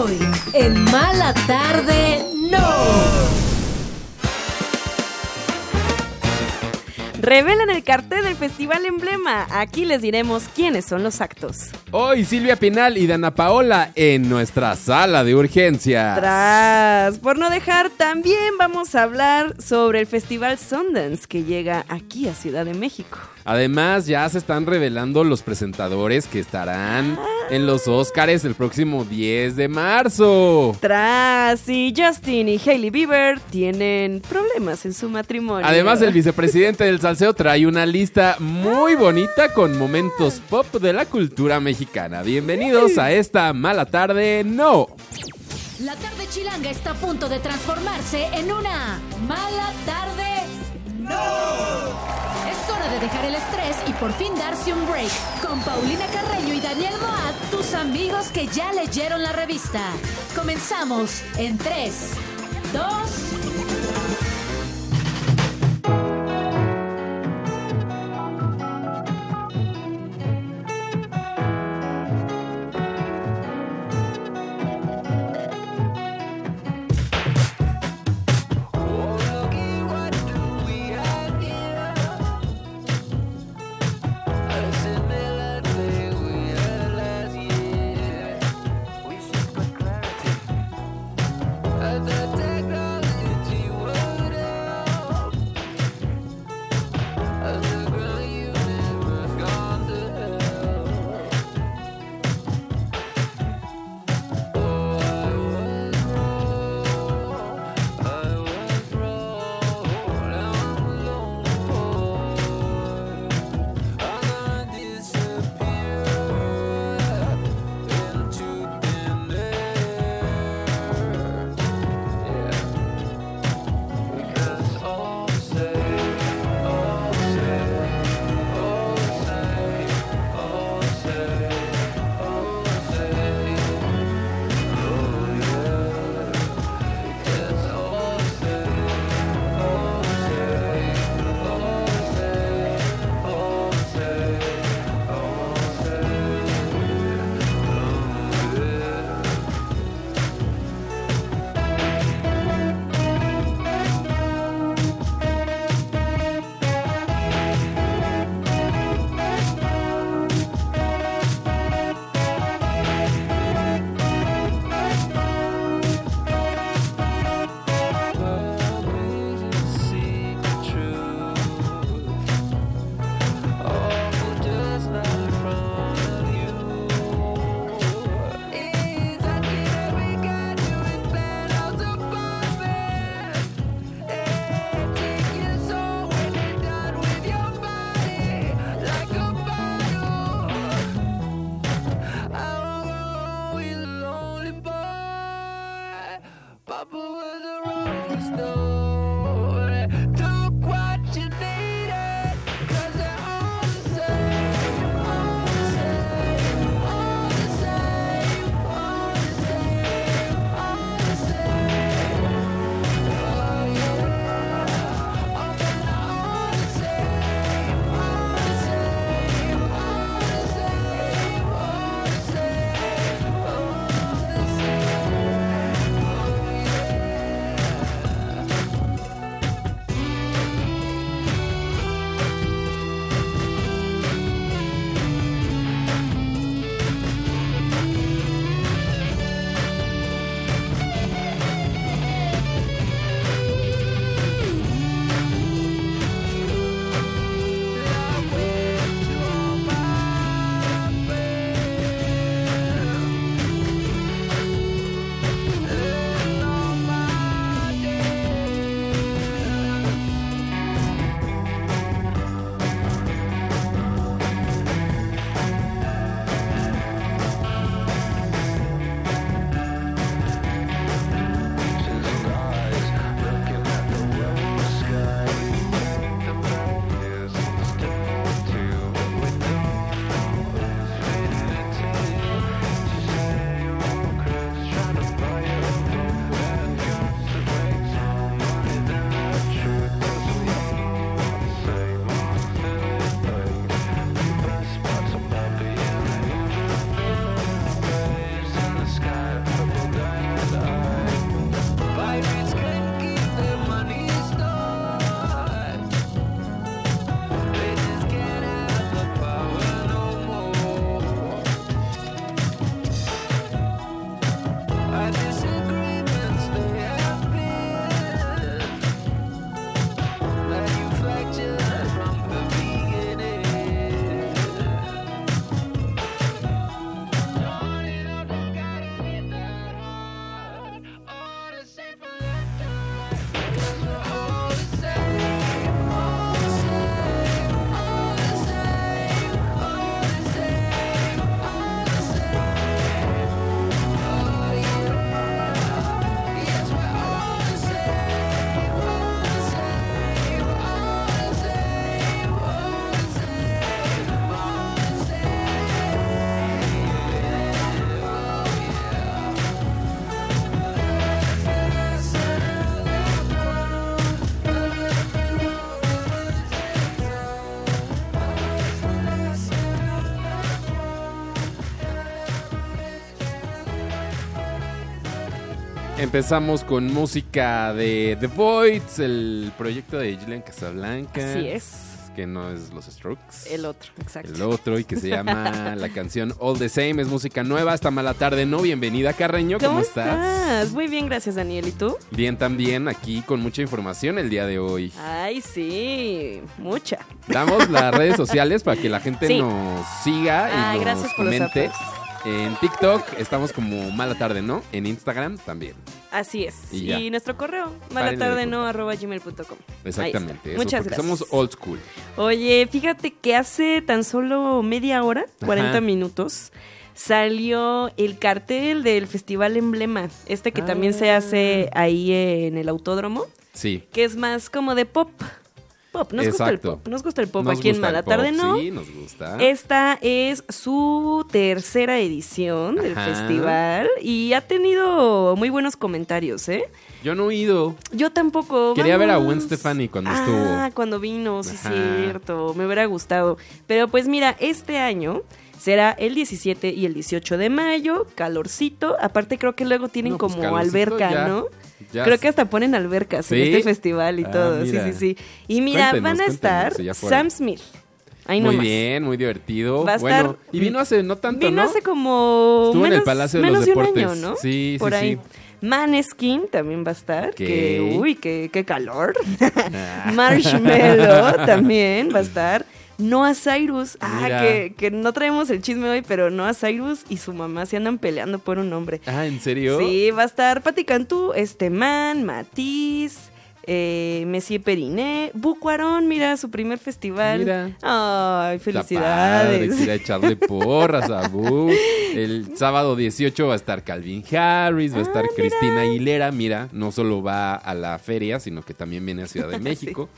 Hoy, en Mala Tarde, no. Revelan el cartel del Festival Emblema. Aquí les diremos quiénes son los actos. Hoy Silvia Pinal y Dana Paola en nuestra sala de urgencias. Tras, por no dejar, también vamos a hablar sobre el Festival Sundance que llega aquí a Ciudad de México. Además, ya se están revelando los presentadores que estarán en los Oscars el próximo 10 de marzo. Tras, y Justin y Hailey Bieber tienen problemas en su matrimonio. Además, el vicepresidente del Salseo trae una lista muy bonita con momentos pop de la cultura mexicana. Bienvenidos a esta mala tarde, no. La tarde chilanga está a punto de transformarse en una mala tarde. ¡No! Es hora de dejar el estrés y por fin darse un break. Con Paulina Carreño y Daniel Moat, tus amigos que ya leyeron la revista. Comenzamos en 3, 2, Empezamos con música de The Voids, el proyecto de Julian Casablanca. Así es. Que no es Los Strokes. El otro, exacto. El otro y que se llama la canción All the Same. Es música nueva. Hasta mala tarde, ¿no? Bienvenida, Carreño. ¿Cómo, estás? Muy bien, gracias, Daniel. ¿Y tú? Bien, también aquí con mucha información el día de hoy. Ay, sí, mucha. Damos las redes sociales para que la gente Sí. nos siga y Ay, nos gracias por los comente. En TikTok estamos como mala tarde, ¿no? En Instagram también. Así es. Y nuestro correo, Párenle de malatardeno arroba gmail.com. Exactamente. eso, Muchas gracias. somos old school. Oye, fíjate que hace tan solo media hora, 40 Ajá. minutos, salió el cartel del Festival Emblema, este que también se Ah. hace ahí en el autódromo, Sí. que es más como de pop. Pop, nos gusta el pop, nos gusta el pop Nos aquí en Mala Tarde, ¿no? Sí, nos gusta. Esta es su tercera edición del festival y ha tenido muy buenos comentarios, ¿eh? Yo no he ido. Yo tampoco. Quería ver a. Gwen Stefani cuando ah, estuvo. cuando vino, sí, Ajá. cierto. Me hubiera gustado. Pero pues mira, este año será el 17 y el 18 de mayo, calorcito. Aparte creo que luego tienen No, pues, como alberca, ya. ¿no? Ya Creo que hasta ponen albercas ¿Sí? en este festival y Ah, todo. mira. Sí, sí, sí. Y mira, Cuéntenos, van a estar si. Sam Smith. Ahí Muy nomás. bien, muy divertido. Va a bueno, estar- y vino hace no tanto, Vino ¿no? hace como Estuvo en el menos, Palacio de menos los de un año, ¿no? Sí, sí, Por ahí. sí. Maneskin también va a estar. Que, uy, qué, qué calor. Ah. Marshmallow también va a estar. Noah Cyrus. Ah, que, que no traemos el chisme hoy, pero Noah Cyrus y su mamá se andan peleando por un nombre. Ah, ¿en serio? Sí, va a estar Pati Cantú, Esteman, Matiz, eh, Messier Periné, Bucuarón, mira, su primer festival. Mira. Ay, Está padre, felicidades. quisiera echarle porras a Bu. El sábado 18 va a estar Calvin Harris, va a estar Cristina Aguilera. Mira, no solo va a la feria, sino que también viene a Ciudad de México.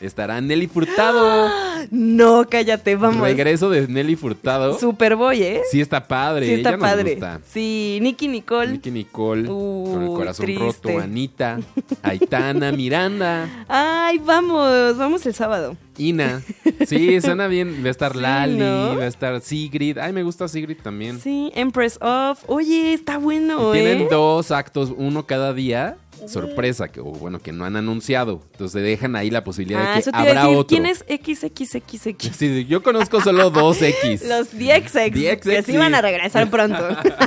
Estará Nelly Furtado. No, cállate, vamos. Regreso de Nelly Furtado. Superboy, ¿eh? Sí está padre, Sí, está ella nos padre. gusta. Sí, Nicky Nicole. Nicky Nicole, con el corazón triste. roto, Anita, Aitana, Miranda, Ay, vamos, vamos el sábado. Ina. Sí, suena bien. Va a estar Sí, Lali, ¿no? va a estar Sigrid. Ay, me gusta Sigrid también. Sí, Empress of. Oye, está bueno, Y ¿eh? tienen dos actos, uno cada día. Sorpresa, que o bueno, que no han anunciado. Entonces dejan ahí la posibilidad Ah, de que habrá decir. otro. ¿Quién es XXXX? Sí, yo conozco solo dos X. Los DXX, DXX, que se sí. iban a regresar pronto.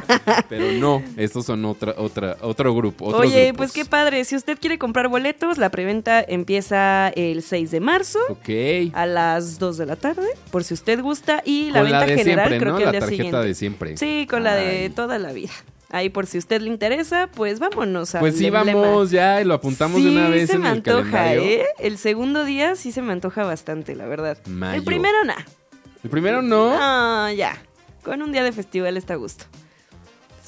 Pero no, estos son otra, otra, otro grupo. otros Oye, grupos. pues qué padre. Si usted quiere comprar boletos, la preventa empieza el 6 de marzo Ok. A las 2 de la tarde, por si usted gusta. Y la Con la venta de general siempre, creo ¿no? que La el día tarjeta siguiente. de siempre. Sí, con la de toda la vida. Ahí por si usted le interesa, pues vámonos a Pues sí, vamos ya y lo apuntamos de una vez se en me el antoja, calendario. ¿eh? El segundo día sí se me antoja bastante, la verdad. Mayo. El primero, nada. El primero no. Ah, ya. Con un día de festival está a gusto.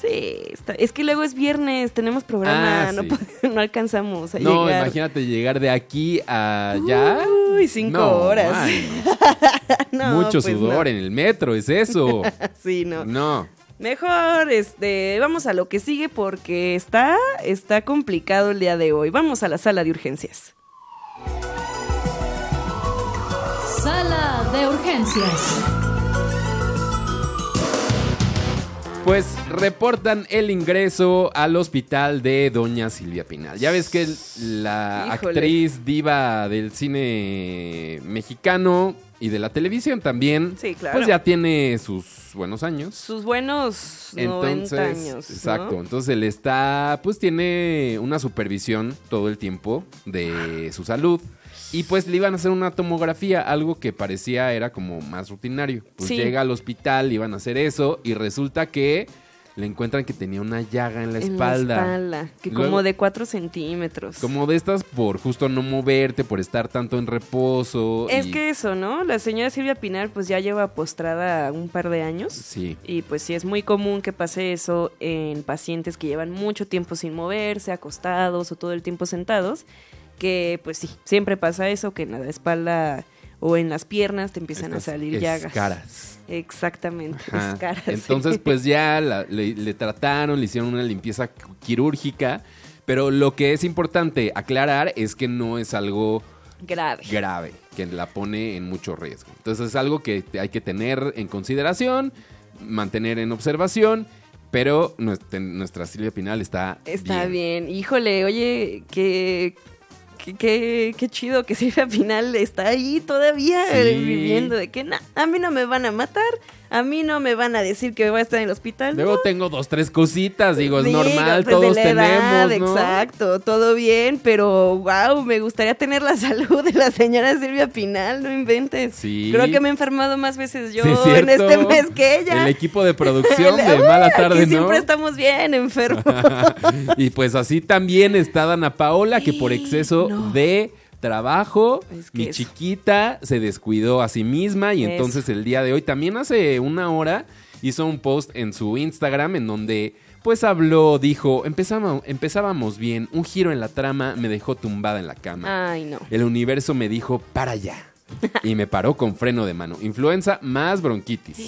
Sí, está- es que luego es viernes, tenemos programa, Ah, no, sí. no alcanzamos a No, llegar. imagínate llegar de aquí a allá. Uy, cinco No, horas. No, Mucho pues sudor no. en el metro, es eso. Sí, no. No. Mejor, este, vamos a lo que sigue porque está, está complicado el día de hoy. Vamos a la sala de urgencias. Sala de urgencias. Pues reportan el ingreso al hospital de Doña Silvia Pinal. Ya ves que la Híjole. actriz diva del cine mexicano y de la televisión también, Sí, claro. pues ya tiene sus buenos años. Sus buenos 90 Entonces, años. ¿no? exacto. Entonces él está, pues tiene una supervisión todo el tiempo de su salud. Y pues le iban a hacer una tomografía, algo que parecía era como más rutinario. Pues Sí. llega al hospital, iban a hacer eso y resulta que le encuentran que tenía una llaga en la En espalda. la espalda, que Luego- como de 4 centímetros. Como de estas por justo no moverte, por estar tanto en reposo. Es y- que eso, ¿no? La señora Silvia Pinal pues ya lleva postrada un par de años. Sí. Y pues sí, es muy común que pase eso en pacientes que llevan mucho tiempo sin moverse, acostados o todo el tiempo sentados. Que pues sí, siempre pasa eso, que en la espalda o en las piernas te empiezan Estas a salir llagas. escaras. Exactamente, sí. Entonces, pues ya la- le, le trataron, le hicieron una limpieza quirúrgica. Pero lo que es importante aclarar es que no es algo Grave. grave, que la pone en mucho riesgo. Entonces es algo que hay que tener en consideración, mantener en observación. Pero nuestra, nuestra Silvia Pinal está Está bien. Híjole, oye, que... Qué, qué, qué chido que Silvia Pinal está ahí todavía Sí. viviendo de que "Nah, a mí no me van a matar, a mí no me van a decir que voy a estar en el hospital. Luego no, tengo dos, tres cositas, digo, es normal, pues, de todos la edad, tenemos, ¿no? Exacto, todo bien, pero wow, me gustaría tener la salud de la señora Silvia Pinal, no inventes. Sí. Creo que me he enfermado más veces yo Sí, es en este mes que ella. El equipo de producción de Mala aquí Tarde, ¿no? siempre estamos bien enfermos. y pues así también está Dana Paola, que por exceso No. de trabajo, Es que mi eso. chiquita se descuidó a sí misma y Eso. entonces el día de hoy, también hace una hora, hizo un post en su Instagram en donde pues habló, dijo, empezamos, empezábamos bien, un giro en la trama me dejó tumbada en la cama. Ay, no. El universo me dijo, para allá. Y me paró con freno de mano. Influenza más bronquitis.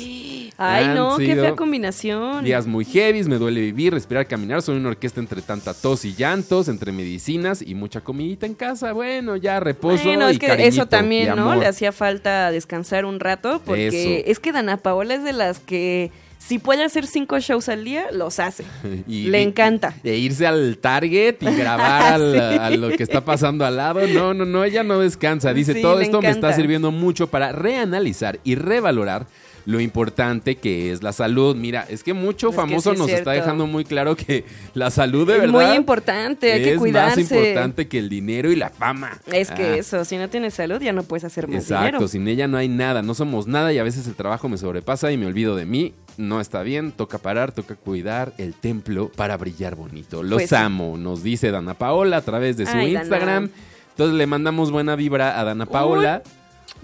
Ay, Han no, qué fea combinación. Días muy heavy, me duele vivir, respirar, caminar. Soy una orquesta entre tanta tos y llantos, entre medicinas y mucha comidita en casa. Bueno, ya reposo. Bueno, es y que eso también, ¿no? Le hacía falta descansar un rato porque Eso. es que Dana Paola es de las que si puede hacer cinco shows al día, los hace. Y- Le encanta. De irse al Target y grabar al- Sí. a lo que está pasando al lado. No, no, no, ella no descansa. Dice, Sí, todo esto me está sirviendo mucho para reanalizar y revalorar lo importante que es la salud. Mira, es que mucho Es que famoso es nos está dejando muy claro que la salud de es verdad muy importante, hay que es cuidarse. más importante que el dinero y la fama. Es que Ah. eso, si no tienes salud ya no puedes hacer más Exacto, dinero. sin ella no hay nada, no somos nada y a veces el trabajo me sobrepasa y me olvido de mí. No está bien, toca parar, toca cuidar el templo para brillar bonito. Los Pues amo, nos dice Dana Paola a través de su Ay, Dana. Instagram. Entonces le mandamos buena vibra a Dana Paola.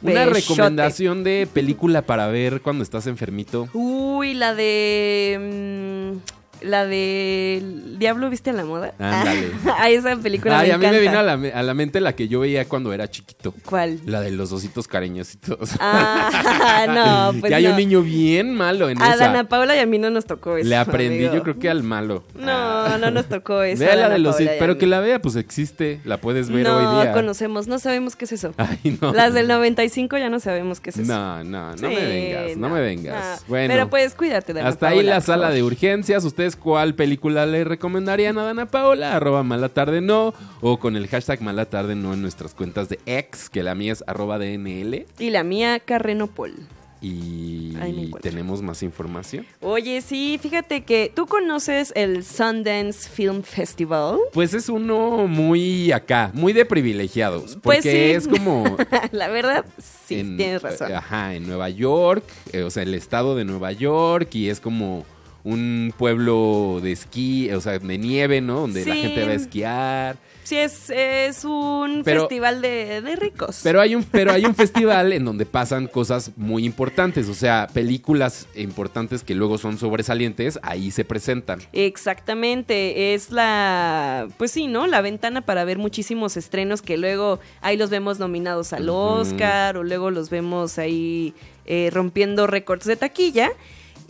Una recomendación de película para ver cuando estás enfermito. Uy, la de... la de Diablo viste a la moda. Ándale. Ah, esa película Ay, me a mí me vino a la, a la mente la que yo veía cuando era chiquito. ¿Cuál? La de los ositos cariñositos. Ah, no, pues que hay no. un niño bien malo en A esa. Dana Paula y a mí no nos tocó eso. Le aprendí, amigo. yo creo que al malo. No, no nos tocó eso. Vea la de los Paola a pero que la vea, pues existe, la puedes ver no hoy día. conocemos, no sabemos qué es eso. Ay, no. Las del 95 ya no sabemos qué es eso. No, no, no Sí, me vengas, no, me vengas. no. Bueno, Pero pues cuídate, Dana hasta ahí la sala de urgencias. ¿Ustedes cuál película le recomendarían a Dana Paola? Arroba malatarde no. O con el hashtag malatarde no en nuestras cuentas de ex, que la mía es arroba DNL. Y la mía, Carrenopol. Y tenemos más información. Oye, sí, fíjate que tú conoces el Sundance Film Festival. Pues es uno muy acá, muy de privilegiados. Porque Pues sí. es como. la verdad, sí, en- tienes razón. Ajá, en Nueva York, eh, o sea, el estado de Nueva York y es como un pueblo de esquí, o sea, de nieve, ¿no? Donde la gente va a esquiar. Sí, es, es un Pero- festival de, de ricos. Pero hay un pero hay un festival en donde pasan cosas muy importantes, o sea, películas importantes que luego son sobresalientes, ahí se presentan. Exactamente, es la, pues sí, ¿no? La ventana para ver muchísimos estrenos que luego ahí los vemos nominados al. Oscar o luego los vemos ahí eh, rompiendo récords de taquilla.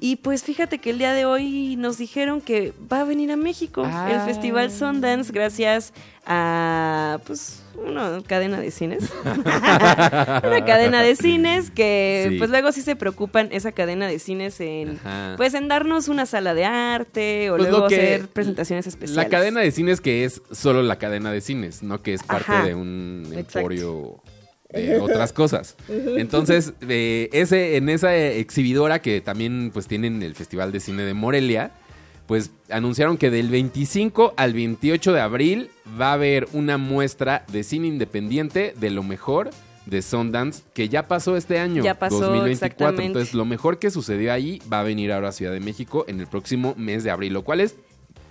Y pues fíjate que el día de hoy nos dijeron que va a venir a México el Ah. Festival Sundance gracias a pues una cadena de cines. una cadena de cines que Sí. pues luego sí se preocupan esa cadena de cines en Ajá. pues en darnos una sala de arte o Pues luego que- hacer presentaciones especiales. La cadena de cines que es solo la cadena de cines, no que es parte Ajá. de un Exacto. Otras cosas. Entonces, eh, ese, en esa exhibidora que también pues tienen el Festival de Cine de Morelia, pues anunciaron que del 25 al 28 de abril va a haber una muestra de cine independiente de lo mejor de Sundance, que ya pasó este año, Ya pasó, 2024. exactamente. Entonces, lo mejor que sucedió ahí va a venir ahora a Ciudad de México en el próximo mes de abril, lo cual es,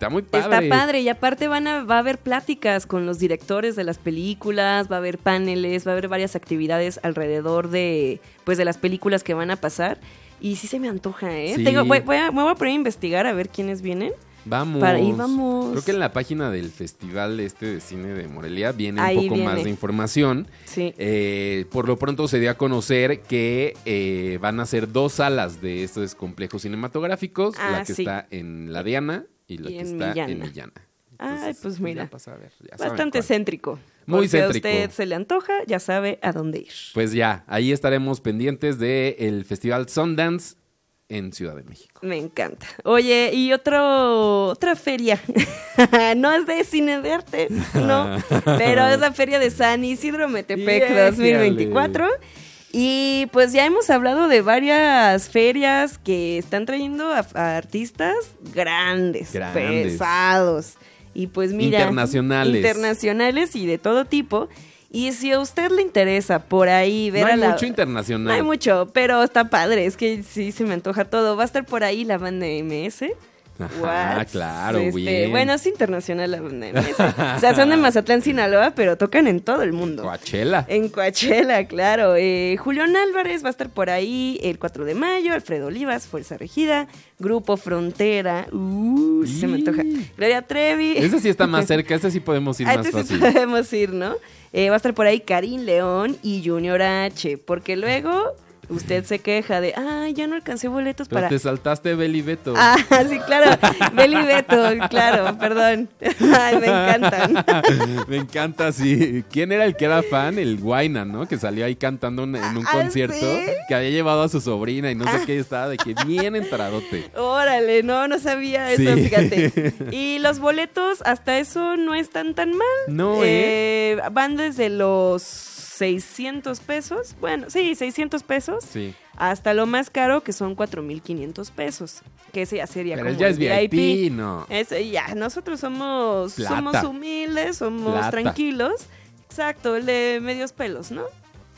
está muy padre. Está padre y aparte van a, va a haber pláticas con los directores de las películas, va a haber paneles, va a haber varias actividades alrededor de pues de las películas que van a pasar y sí se me antoja, ¿eh? Sí. Tengo- voy, voy a, me voy a poner a investigar a ver quiénes vienen. Vamos. Para ahí vamos. Creo que en la página del Festival este de Cine de Morelia viene Ahí un poco más de información. Sí. Eh, por lo pronto se dio a conocer que eh, van a ser dos salas de estos complejos cinematográficos, Ah, la que sí. está en La Diana y la Y que en está en Millana. Millana. Ay, pues mira. ya a ver, ya Bastante céntrico. Muy Porque céntrico. a usted se le antoja, ya sabe a dónde ir. Pues ya, ahí estaremos pendientes del Festival Sundance en Ciudad de México. Me encanta. Oye, y otro, otra feria. no es de cine de arte, no. pero es la feria de San Isidro Metepec Yéjale. 2024. Y pues ya hemos hablado de varias ferias que están trayendo a, a artistas grandes, Grandes. pesados. Y pues mira. Internacionales. Internacionales y de todo tipo. Y si a usted le interesa por ahí ver No hay a la... mucho internacional. No hay mucho, pero está padre. Es que sí se me antoja todo. Va a estar por ahí la banda MS. What? claro, Este, bien. Bueno, es internacional o sea, son de Mazatlán, Sinaloa, pero tocan en todo el mundo. Coachella. En Coachella, claro. Eh, Julián Álvarez va a estar por ahí el 4 de mayo, Alfredo Olivas, Fuerza Regida, Grupo Frontera, uh, sí se me antoja. Gloria Trevi. Ese sí está más cerca, ese sí podemos ir A más este sí fácil. podemos ir, ¿no? Eh, va a estar por ahí Karim León y Junior H, porque luego usted se queja de, ay, ya no alcancé boletos Pero para... te saltaste Beli Beto. Ah, sí, claro. Beli Beto, claro, perdón. Ay, me encantan. Me encanta, sí. ¿Quién era el que era fan? El Guayna, ¿no? Que salía ahí cantando en un Ah, concierto. ¿sí? Que había llevado a su sobrina y no sé qué. y Estaba de que bien entradote. Órale, no, no sabía eso, Sí. fíjate. Y los boletos, hasta eso no están tan mal. No, ¿eh? Eh, Van desde los 600 pesos, bueno, sí, 600 pesos, Sí. hasta lo más caro, que son 4.500 pesos. Que ese ya sería Pero como ya el es VIP, no. Eso, ya, nosotros somos, Plata. somos humildes, somos Plata. tranquilos. Exacto, el de medios pelos, ¿no?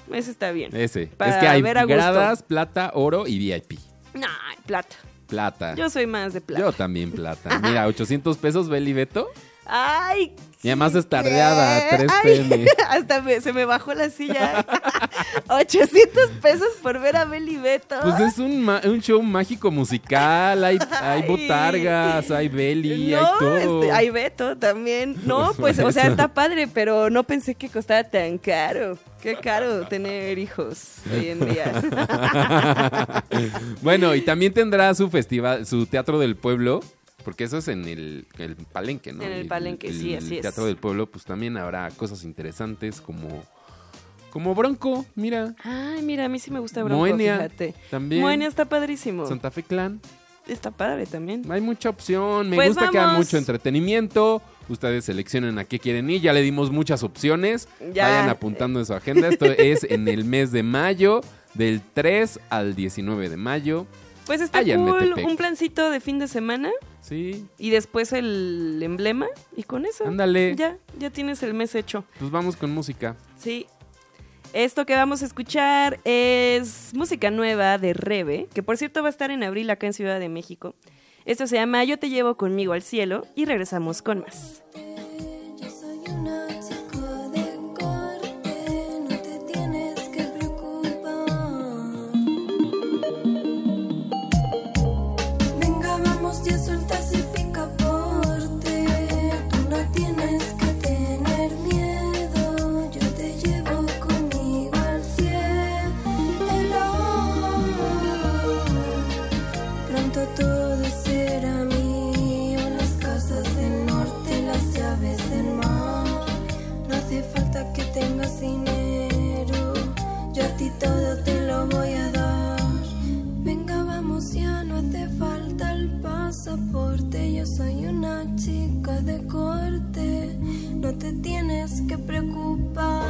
Ese está bien. Ese. Para es que hay ver a gusto. gradas, plata, oro y VIP. No, plata. Plata. Yo soy más de plata. Yo también plata. Mira, 800 pesos Beli Beto. Ay. Y además es tardeada, ¿qué? 3 Ay, pm. Hasta me- se me bajó la silla. 800 pesos por ver a Beli Beto. Pues es un, un show mágico musical. Hay, hay Ay. botargas, hay Beli, no, hay todo. este, hay Beto también. No, pues, o sea, está padre, pero no pensé que costara tan caro. Qué caro tener hijos hoy en día. bueno, y también tendrá su festival, su teatro del pueblo, porque eso es en el, el palenque, ¿no? En el palenque, sí, así es. teatro del pueblo, pues también habrá cosas interesantes como, como Bronco, mira, Ay, mira, a mí sí me gusta Bronco, Moenia, fíjate. también. Moenia está padrísimo. Santa Fe Clan. Está padre también. Hay mucha opción, me Pues gusta que haya mucho entretenimiento. Ustedes seleccionen a qué quieren ir. Ya le dimos muchas opciones. Ya. Vayan apuntando en su agenda. Esto es en el mes de mayo, del 3 al 19 de mayo. Pues está Allá en cool, Metepec. un plancito de fin de semana Sí, y después el emblema y con eso. ándale. Ya, ya tienes el mes hecho. Pues vamos con música. Sí. Esto que vamos a escuchar es música nueva de Rebe, que por cierto va a estar en abril acá en Ciudad de México. Esto se llama Yo te llevo conmigo al cielo y regresamos con más. Pasaporte, yo soy una chica de corte, no te tienes que preocupar.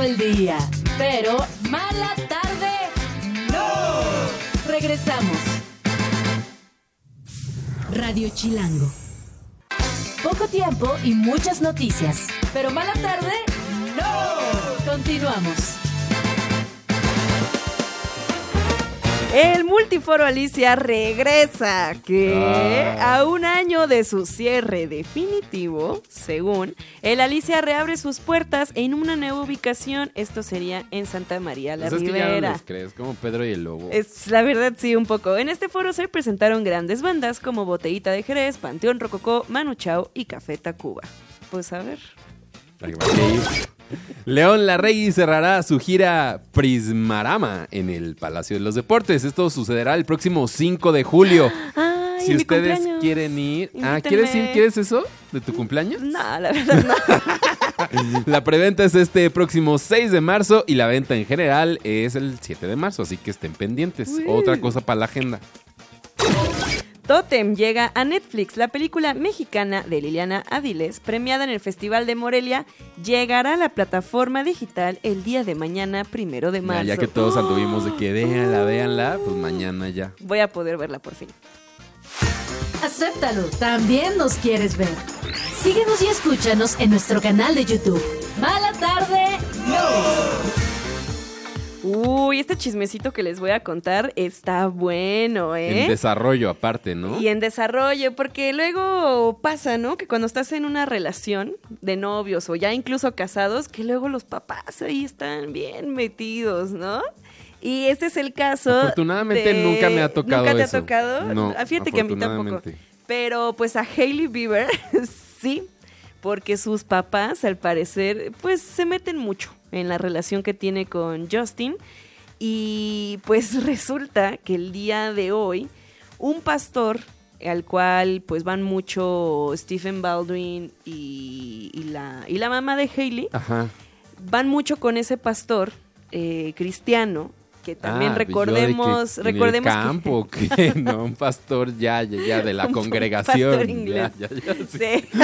Del día. Pero mala tarde, no. Regresamos. Radio Chilango. Poco tiempo y muchas noticias. Pero mala tarde, no. Continuamos. El Multiforo Alicia regresa, que Ah. a un año de su cierre definitivo, según, el Alicia reabre sus puertas en una nueva ubicación. Esto sería en Santa María la Pues es que ya no Ribera. los crees, como Pedro y el Lobo. Es la verdad sí un poco. En este foro se presentaron grandes bandas como Botellita de Jerez, Panteón Rococó, Manu Chao y Café Tacuba. Pues a ver. León Larregui cerrará su gira Prismarama en el Palacio de los Deportes. Esto sucederá el próximo 5 de julio. Ay, si ustedes quieren ir. Ah. ¿quieres ir? ¿Quieres eso? ¿De tu cumpleaños? No, la verdad no. La preventa es este próximo 6 de marzo y la venta en general es el 7 de marzo, así que estén pendientes. Uy. Otra cosa para la agenda. Totem llega a Netflix. La película mexicana de Liliana Aviles, premiada en el Festival de Morelia, llegará a la plataforma digital el día de mañana, primero de marzo. ya que todos anduvimos de que véanla, véanla, pues mañana ya. Voy a poder verla por fin. Acéptalo, también nos quieres ver. Síguenos y escúchanos en nuestro canal de YouTube. Mala tarde, no. Uy, este chismecito que les voy a contar está bueno, ¿eh? En desarrollo aparte, ¿no? Y en desarrollo, porque luego pasa, ¿no? Que cuando estás en una relación de novios o ya incluso casados, que luego los papás ahí están bien metidos, ¿no? Y este es el caso. Afortunadamente de- nunca me ha tocado ¿Nunca te eso. ha tocado? No, Ah, Fíjate que a mí tampoco. Pero pues a Hailey Bieber, sí, porque sus papás al parecer pues se meten mucho en la relación que tiene con Justin y pues resulta que el día de hoy un pastor al cual pues van mucho Stephen Baldwin y, y la, y la mamá de Hailey, Ajá. van mucho con ese pastor eh, cristiano que también Ah, recordemos yo de que recordemos en el campo, que... no, un pastor ya, ya, ya de la Un congregación. pastor inglés. Ya, ya, ya, sí. Sí.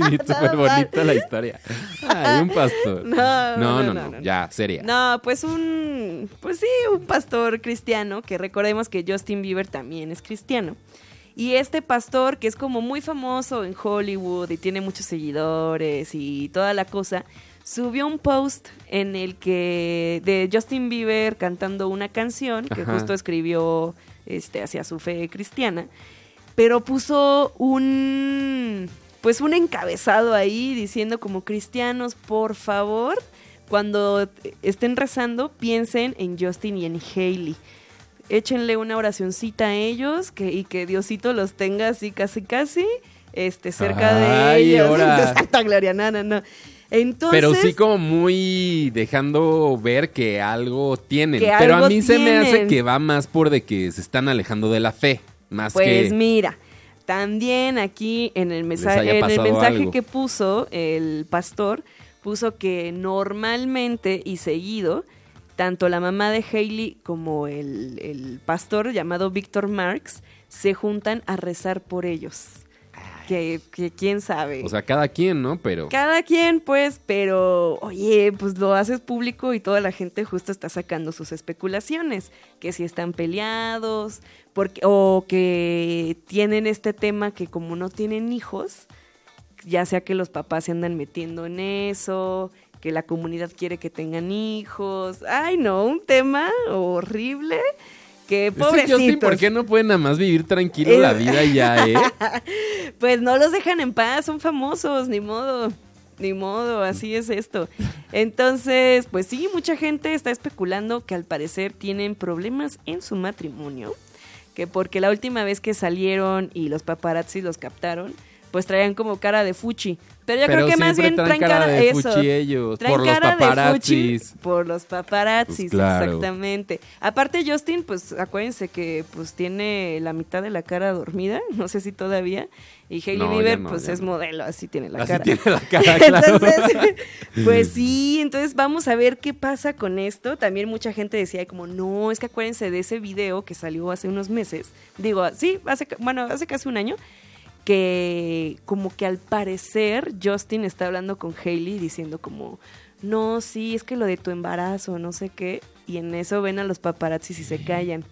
Sí, súper bonita la historia. Ay, un pastor. No, no, no, no, no, no. ya, seria. No, pues un, pues sí, un pastor cristiano, que recordemos que Justin Bieber también es cristiano. Y este pastor, que es como muy famoso en Hollywood y tiene muchos seguidores y toda la cosa, subió un post en el que de Justin Bieber cantando una canción que Ajá. justo escribió este hacia su fe cristiana, pero puso un pues un encabezado ahí diciendo como cristianos, por favor, cuando estén rezando, piensen en Justin y en Hailey. Échenle una oracioncita a ellos que, y que Diosito los tenga así casi casi este, cerca de Ay, ellos. ahora. Santa Gloria, no, no, no. Entonces, Pero sí como muy dejando ver que algo tienen. Que Pero a mí se me hace que va más por de que se están alejando de la fe. Más Pues que... mira, también aquí en el, mensa- haya en el mensaje algo. que puso el pastor, puso que normalmente y seguido, tanto la mamá de Hailey como el, el pastor llamado Víctor Marx se juntan a rezar por ellos. Que, que quién sabe. O sea, cada quien, ¿no? Pero... Cada quien, pues, pero oye, pues lo haces público y toda la gente justo está sacando sus especulaciones, que si están peleados, porque, o que tienen este tema que como no tienen hijos, ya sea que los papás se andan metiendo en eso, que la comunidad quiere que tengan hijos, ay no, un tema horrible, que pobrecitos. Justin, ¿por qué no pueden nada más vivir tranquilo la vida ya, eh? Pues no los dejan en paz, son famosos, ni modo. Ni modo, así es esto. Entonces, pues sí, mucha gente está especulando que al parecer tienen problemas en su matrimonio. Que porque la última vez que salieron y los paparazzi los captaron, pues traían como cara de fuchi. Pero yo Pero creo que más bien traen cara de eso. fuchi ellos, Traen por los cara de paparazzis. fuchi por los paparazzis, Pues claro. exactamente. Aparte Justin, pues acuérdense que pues tiene la mitad de la cara dormida, no sé si todavía, y Hailey No, Bieber no, pues es no. modelo, así tiene la Así cara. tiene la cara, claro. Entonces, pues sí, entonces vamos a ver qué pasa con esto. También mucha gente decía como, no, es que acuérdense de ese video que salió hace unos meses. Digo, sí, hace, bueno, hace casi un año, que como que al parecer Justin está hablando con Hailey diciendo como, no, sí, es que lo de tu embarazo, no sé qué. Y en eso ven a los paparazzis y se callan.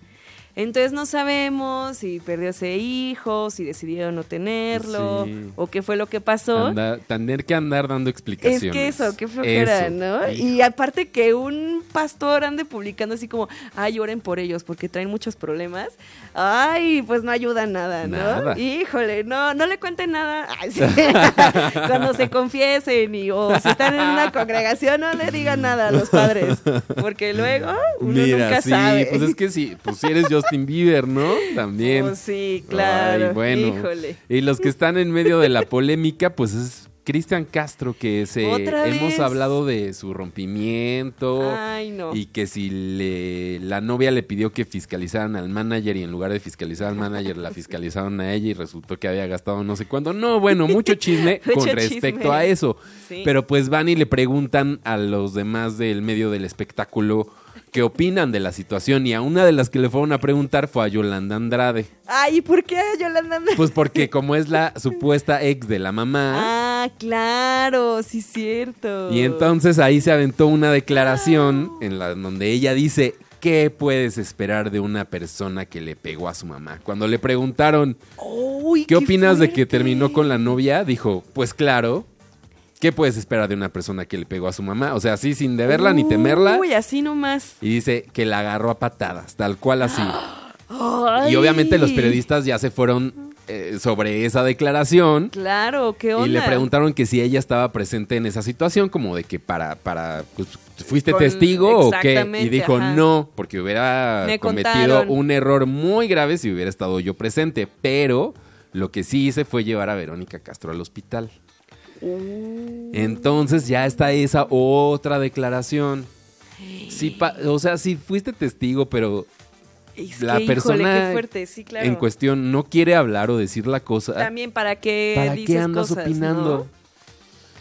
Entonces no sabemos si perdió ese hijo, si decidieron no tenerlo, Sí. o qué fue lo que pasó. Tener que andar dando Es explicaciones. que eso, qué flojera, Eso, ¿no? hijo. Y aparte que un pastor ande publicando así como, ay, oren por ellos porque traen muchos problemas. Ay, pues no ayuda nada, ¿no? Nada. Híjole, no, no le cuenten nada. Ay, sí. Cuando se confiesen y o si están en una congregación, no le digan nada a los padres. Porque luego uno Mira, nunca sí, sabe. pues es que sí, pues si eres Justin Bieber, ¿no? También. Pues sí, claro. Ay, bueno. Híjole. Y los que están en medio de la polémica, pues es Cristian Castro, que se ¿Otra hemos hablado de su rompimiento. Ay, no. Y que si le, la novia le pidió que fiscalizaran al manager y en lugar de fiscalizar al manager la fiscalizaron a ella y resultó que había gastado no sé cuánto. No, bueno, mucho chisme Mucho con respecto chisme. a eso. Sí. Pero pues van y le preguntan a los demás del medio del espectáculo qué opinan de la situación y a una de las que le fueron a preguntar fue a Yolanda Andrade. Ay, ¿y por qué Yolanda? Pues porque como es la supuesta ex de la mamá, Ah, claro, sí, cierto. y entonces ahí se aventó una declaración en la donde ella dice, ¿qué puedes esperar de una persona que le pegó a su mamá? Cuando le preguntaron, Uy, ¿qué opinas de que terminó con la novia? Dijo, pues claro. ¿Qué puedes esperar de una persona que le pegó a su mamá? O sea, así sin deberla ni temerla. Uy, así nomás. Y dice que la agarró a patadas, tal cual así. Ay. Y obviamente los periodistas ya se fueron eh, sobre esa declaración. Claro, ¿qué onda? Y le preguntaron que si ella estaba presente en esa situación, como de que para, para, pues, ¿fuiste Con- testigo o qué? Y dijo, ajá. no, porque hubiera Me cometido contaron. un error muy grave si hubiera estado yo presente. Pero lo que sí hice fue llevar a Verónica Castro al hospital. Uh. Entonces ya está esa otra declaración. Sí, o sea, sí fuiste testigo, pero Es la que, persona qué fuerte, sí, claro. en cuestión no quiere hablar o decir la cosa. También, ¿para qué ¿Para dices qué andas cosas, opinando? no?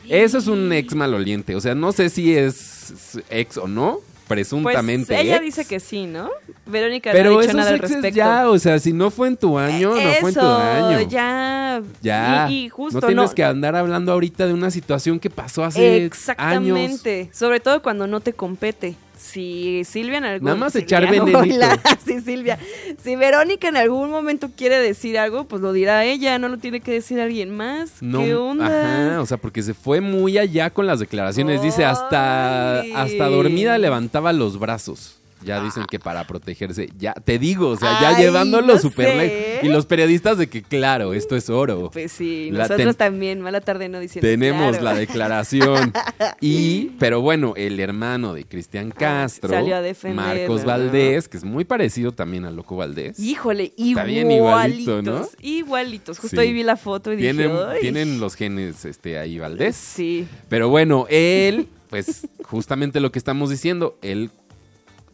Eso es un ex maloliente. O sea, no sé si es ex o no, presuntamente. Pues ella ex. dice que sí, ¿no? Verónica Pero no ha dicho esos nada al respecto. ya, o sea, si no fue en tu año, no fue en tu año. ya. Ya. Y, y justo no tienes no. que andar hablando ahorita de una situación que pasó hace años. Exactamente. Sobre todo cuando no te compete. Si Silvia en algún Nada más Silvia, echar venenito. sí, Silvia. Si Verónica en algún momento quiere decir algo, pues lo dirá ella, no lo tiene que decir alguien más. No, ¿Qué onda? Ajá, o sea, porque se fue muy allá con las declaraciones. Dice, hasta, hasta dormida levantaba los brazos. Ya dicen que para protegerse. Ya, te digo, o sea, ya Ay, llevándolo no súper sé. lejos. Y los periodistas de que, claro, esto es oro. Pues sí, La nosotros ten- también, mala tarde no diciendo. Tenemos claro. la declaración. Y, pero bueno, el hermano de Cristian Castro, salió a defenderla, Marcos ¿no? Valdés, que es muy parecido también a Loco Valdés. Híjole, bien igualitos. igualito, ¿no? Igualitos. Justo Sí. ahí vi la foto y Tienen, dije, "Ay". tienen los genes este, ahí Valdés. Sí. Pero bueno, él, pues justamente lo que estamos diciendo, él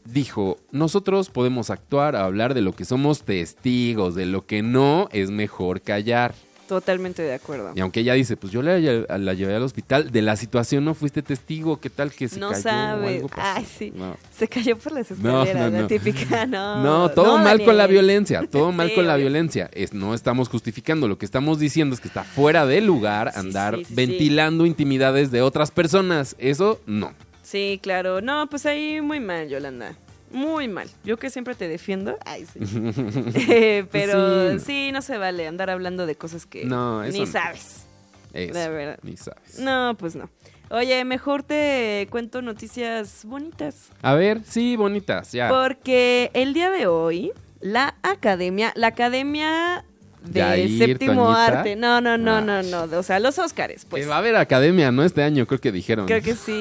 dijo, nosotros podemos actuar, hablar de lo que somos testigos, de lo que no es mejor callar. Totalmente de acuerdo. Y aunque ella dice, pues yo la, lle- la llevé al hospital, de la situación no fuiste testigo, ¿qué tal que se no cayó o algo pasó? Ay, sí. No. Se cayó por las escaleras, no, la típica, no. No, todo mal con la violencia, todo mal Sí, con la violencia. Es, no estamos justificando, lo que estamos diciendo es que está fuera de lugar andar sí, sí, ventilando intimidades de otras personas. Eso no. Sí, claro. No, pues ahí muy mal, Yolanda. Muy mal. Yo que siempre te defiendo. Ay, sí. Eh, pero Sí. sí. no se vale andar hablando de cosas que No, ni no. sabes. Eso, La verdad. ni sabes. No, pues no. Oye, mejor te cuento noticias bonitas. A ver, sí, bonitas, ya. Porque el día de hoy, la academia, la academia de Yair, séptimo Toñita. arte. No, no, no, Ah. no, no. O sea, los Óscares, pues. Que va a haber academia, ¿no? Este año, creo que dijeron. Creo que sí.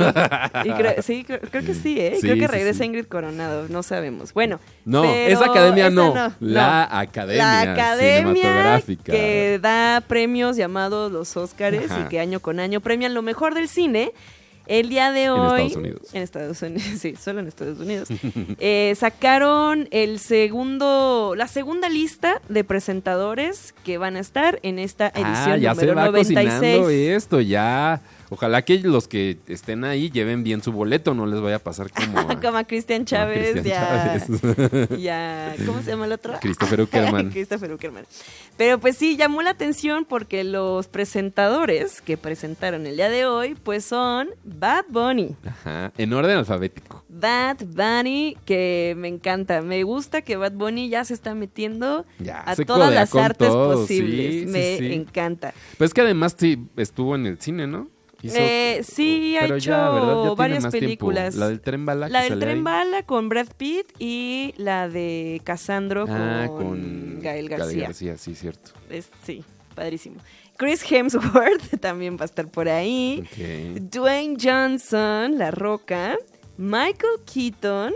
Y creo, sí, creo, creo que sí, ¿eh? Sí, creo que regresa sí. Ingrid Coronado, no sabemos. Bueno. No, pero esa academia esa no. no, La no. academia, La academia cinematográfica. que da premios llamados los Óscares Ajá. y que año con año premian lo mejor del cine. El día de En hoy. Estados Unidos. En Estados Unidos, sí, solo en Estados Unidos. eh, sacaron el segundo, la segunda lista de presentadores que van a estar en esta edición Ah, ya número se va 96. cocinando esto, ya. Ojalá que los que estén ahí lleven bien su boleto, no les vaya a pasar como a, Como a Cristian Chávez, ya, ya, ¿cómo se llama el otro? Christopher Uckerman. Christopher Uckerman. Pero pues sí, llamó la atención porque los presentadores que presentaron el día de hoy, pues son Bad Bunny. Ajá, en orden alfabético. Bad Bunny, que me encanta. Me gusta que Bad Bunny ya se está metiendo Ya, a todas las artes todo, posibles. sí, sí, me sí. encanta. Pues que además sí estuvo en el cine, ¿no? Hizo- Eh, sí, ha hecho varias tiempo. películas. La del tren bala. que La del sale Tren ahí. Bala con Brad Pitt y la de Casandro Ah, con, con Gael García. García, sí, cierto. Es- sí, padrísimo. Chris Hemsworth también va a estar por ahí. Dwayne Johnson, La Roca. Michael Keaton,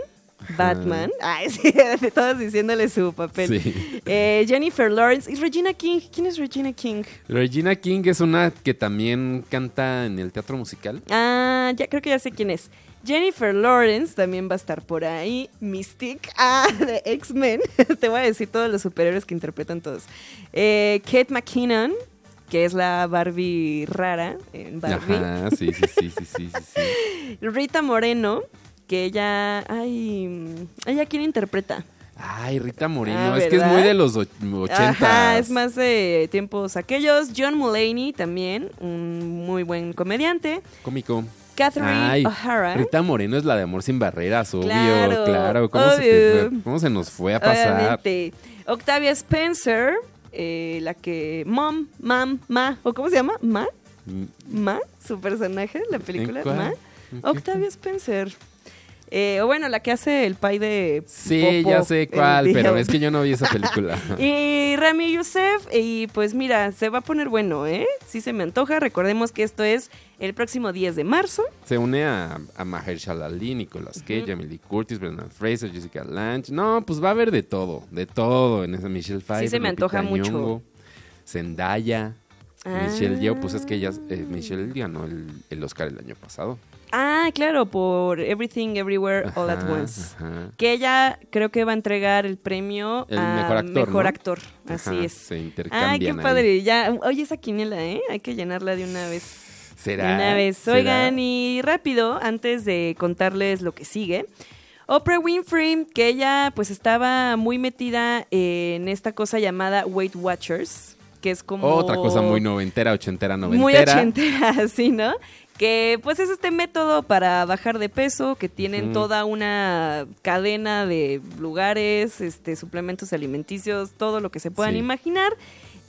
Batman. Ay, sí, todos diciéndole su papel. Sí. Eh, Jennifer Lawrence y Regina King. ¿Quién es Regina King? Regina King es una que también canta en el teatro musical. Ah, ya creo que ya sé quién es. Jennifer Lawrence también va a estar por ahí. Mystique, ah, de X-Men. Te voy a decir todos los superhéroes que interpretan todos. Eh, Kate McKinnon, que es la Barbie rara en Barbie. Ajá, sí, sí, sí, sí, sí, sí, sí. Rita Moreno, que ella, ay, ella quién interpreta. Ay, Rita Moreno, Ah, es que es muy de los och- ochentas. Ajá, es más de tiempos aquellos. John Mulaney también, un muy buen comediante. Cómico. Catherine O'Hara. Rita Moreno es la de Amor sin barreras, obvio, Claro, claro. ¿Cómo, Se, fue- cómo se nos fue a pasar? Obviamente. Octavia Spencer, eh, la que. Mom, Mam, Ma. ¿O cómo se llama? ¿Ma? Mm, ¿Ma? Su personaje, la película. ¿Ma? Octavia Spencer. Eh, o bueno, la que hace el pay de. Sí, Popo ya sé cuál, pero es que yo no vi esa película. Y Rami Youssef, y pues mira, se va a poner bueno, ¿eh? Sí se me antoja. Recordemos que esto es el próximo 10 de marzo. Se une a, a Mahershala Ali, Nicolas Cage, Lee Curtis, Brendan Fraser, Jessica Lange. No, pues va a haber de todo, de todo en esa Michelle Pfeiffer. se me antoja mucho. Zendaya, Ah. Michelle Yeoh, pues es que ella, eh, Michelle ganó el, el Oscar el año pasado. Ah, claro, por Everything Everywhere All at Once. ajá. Que ella creo que va a entregar el premio El a mejor actor, mejor ¿no? actor. Así Ajá, es. Se Ay, qué ahí. padre. Ya, oye, esa quiniela, ¿eh? Hay que llenarla de una vez. ¿Será? De una vez. ¿Será? Oigan, y rápido, antes de contarles lo que sigue. Oprah Winfrey, que ella pues estaba muy metida en esta cosa llamada Weight Watchers, que es como... Otra cosa muy noventera, ochentera, noventera. Muy ochentera, así, ¿no? Que pues es este método para bajar de peso, que tienen toda una cadena de lugares, este, suplementos alimenticios, todo lo que se puedan Sí. imaginar.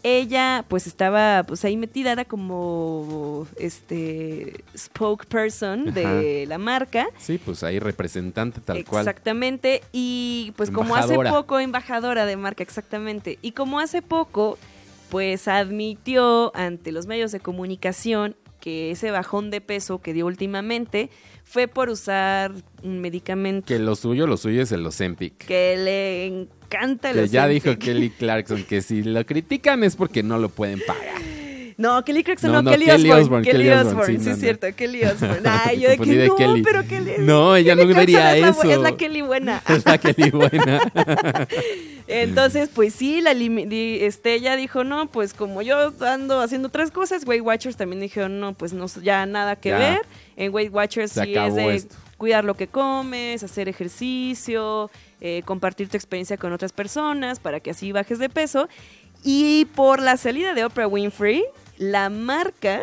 Ella pues estaba pues ahí metida, era como este spokesperson de la marca. Sí, pues ahí representante tal cual. Exactamente. Y pues como hace poco, embajadora de marca, exactamente. Y como hace poco, pues admitió ante los medios de comunicación que ese bajón de peso que dio últimamente fue por usar un medicamento Que lo suyo, lo suyo es el Ozempic. que le encanta el Que ya Ozempic. dijo Kelly Clarkson que si lo critican es porque no lo pueden pagar. No, Kelly Clarkson, No, no, no, Kelly, Kelly Osbourne. Osbourne, Kelly Kelly Osbourne, sí, sí, no, es no. cierto, Kelly Osbourne. Ay, yo de que no, Kelly. pero Kelly... No, ella no Kelly Clarkson diría es la eso. Es la Kelly buena. Es la Kelly buena. Entonces, pues sí, la este, ella dijo, no, pues como yo ando haciendo otras cosas, Weight Watchers también dijeron, no, pues no, ya nada que Ya. ver. En Weight Watchers Se sí es de esto. cuidar lo que comes, hacer ejercicio, eh, compartir tu experiencia con otras personas para que así bajes de peso. Y por la salida de Oprah Winfrey, la marca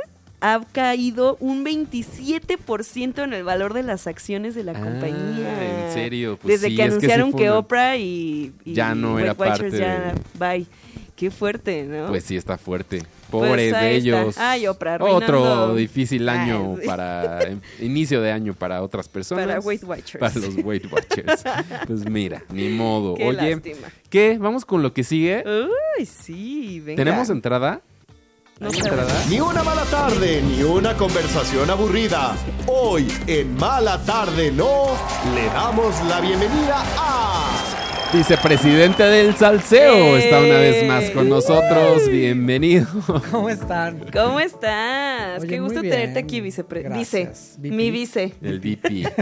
ha caído un 27% en el valor de las acciones de la Ah, compañía. ¿en serio? Pues Desde sí, que anunciaron que, Oprah y, y Ya no era parte ya, de- bye. Qué fuerte, ¿no? Pues sí, está fuerte. Pues Pobres de está. ellos. Ay, Oprah, Otro difícil año Ay, sí. para em, inicio de año para otras personas. Para Weight Watchers. Para los Weight Watchers. pues mira, ni modo. Qué Oye, lástima. ¿qué? Vamos con lo que sigue. Uy, sí, venga. ¿Tenemos entrada? Ni una mala tarde, ni una conversación aburrida. Hoy, en Mala Tarde No, le damos la bienvenida a... Vicepresidente del Salseo está una vez más con ¡Eh! nosotros. Bienvenido. ¿Cómo están? ¿Cómo estás? Oye, Qué gusto tenerte aquí, vicepre vice. Gracias. Mi vice. El VP.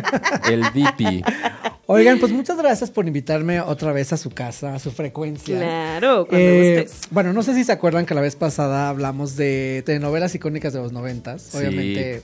El VP. Oigan, pues muchas gracias por invitarme otra vez a su casa, a su frecuencia. Claro, cuando Eh, gustes. bueno, no sé si se acuerdan que la vez pasada hablamos de telenovelas icónicas de los noventas. Sí. Obviamente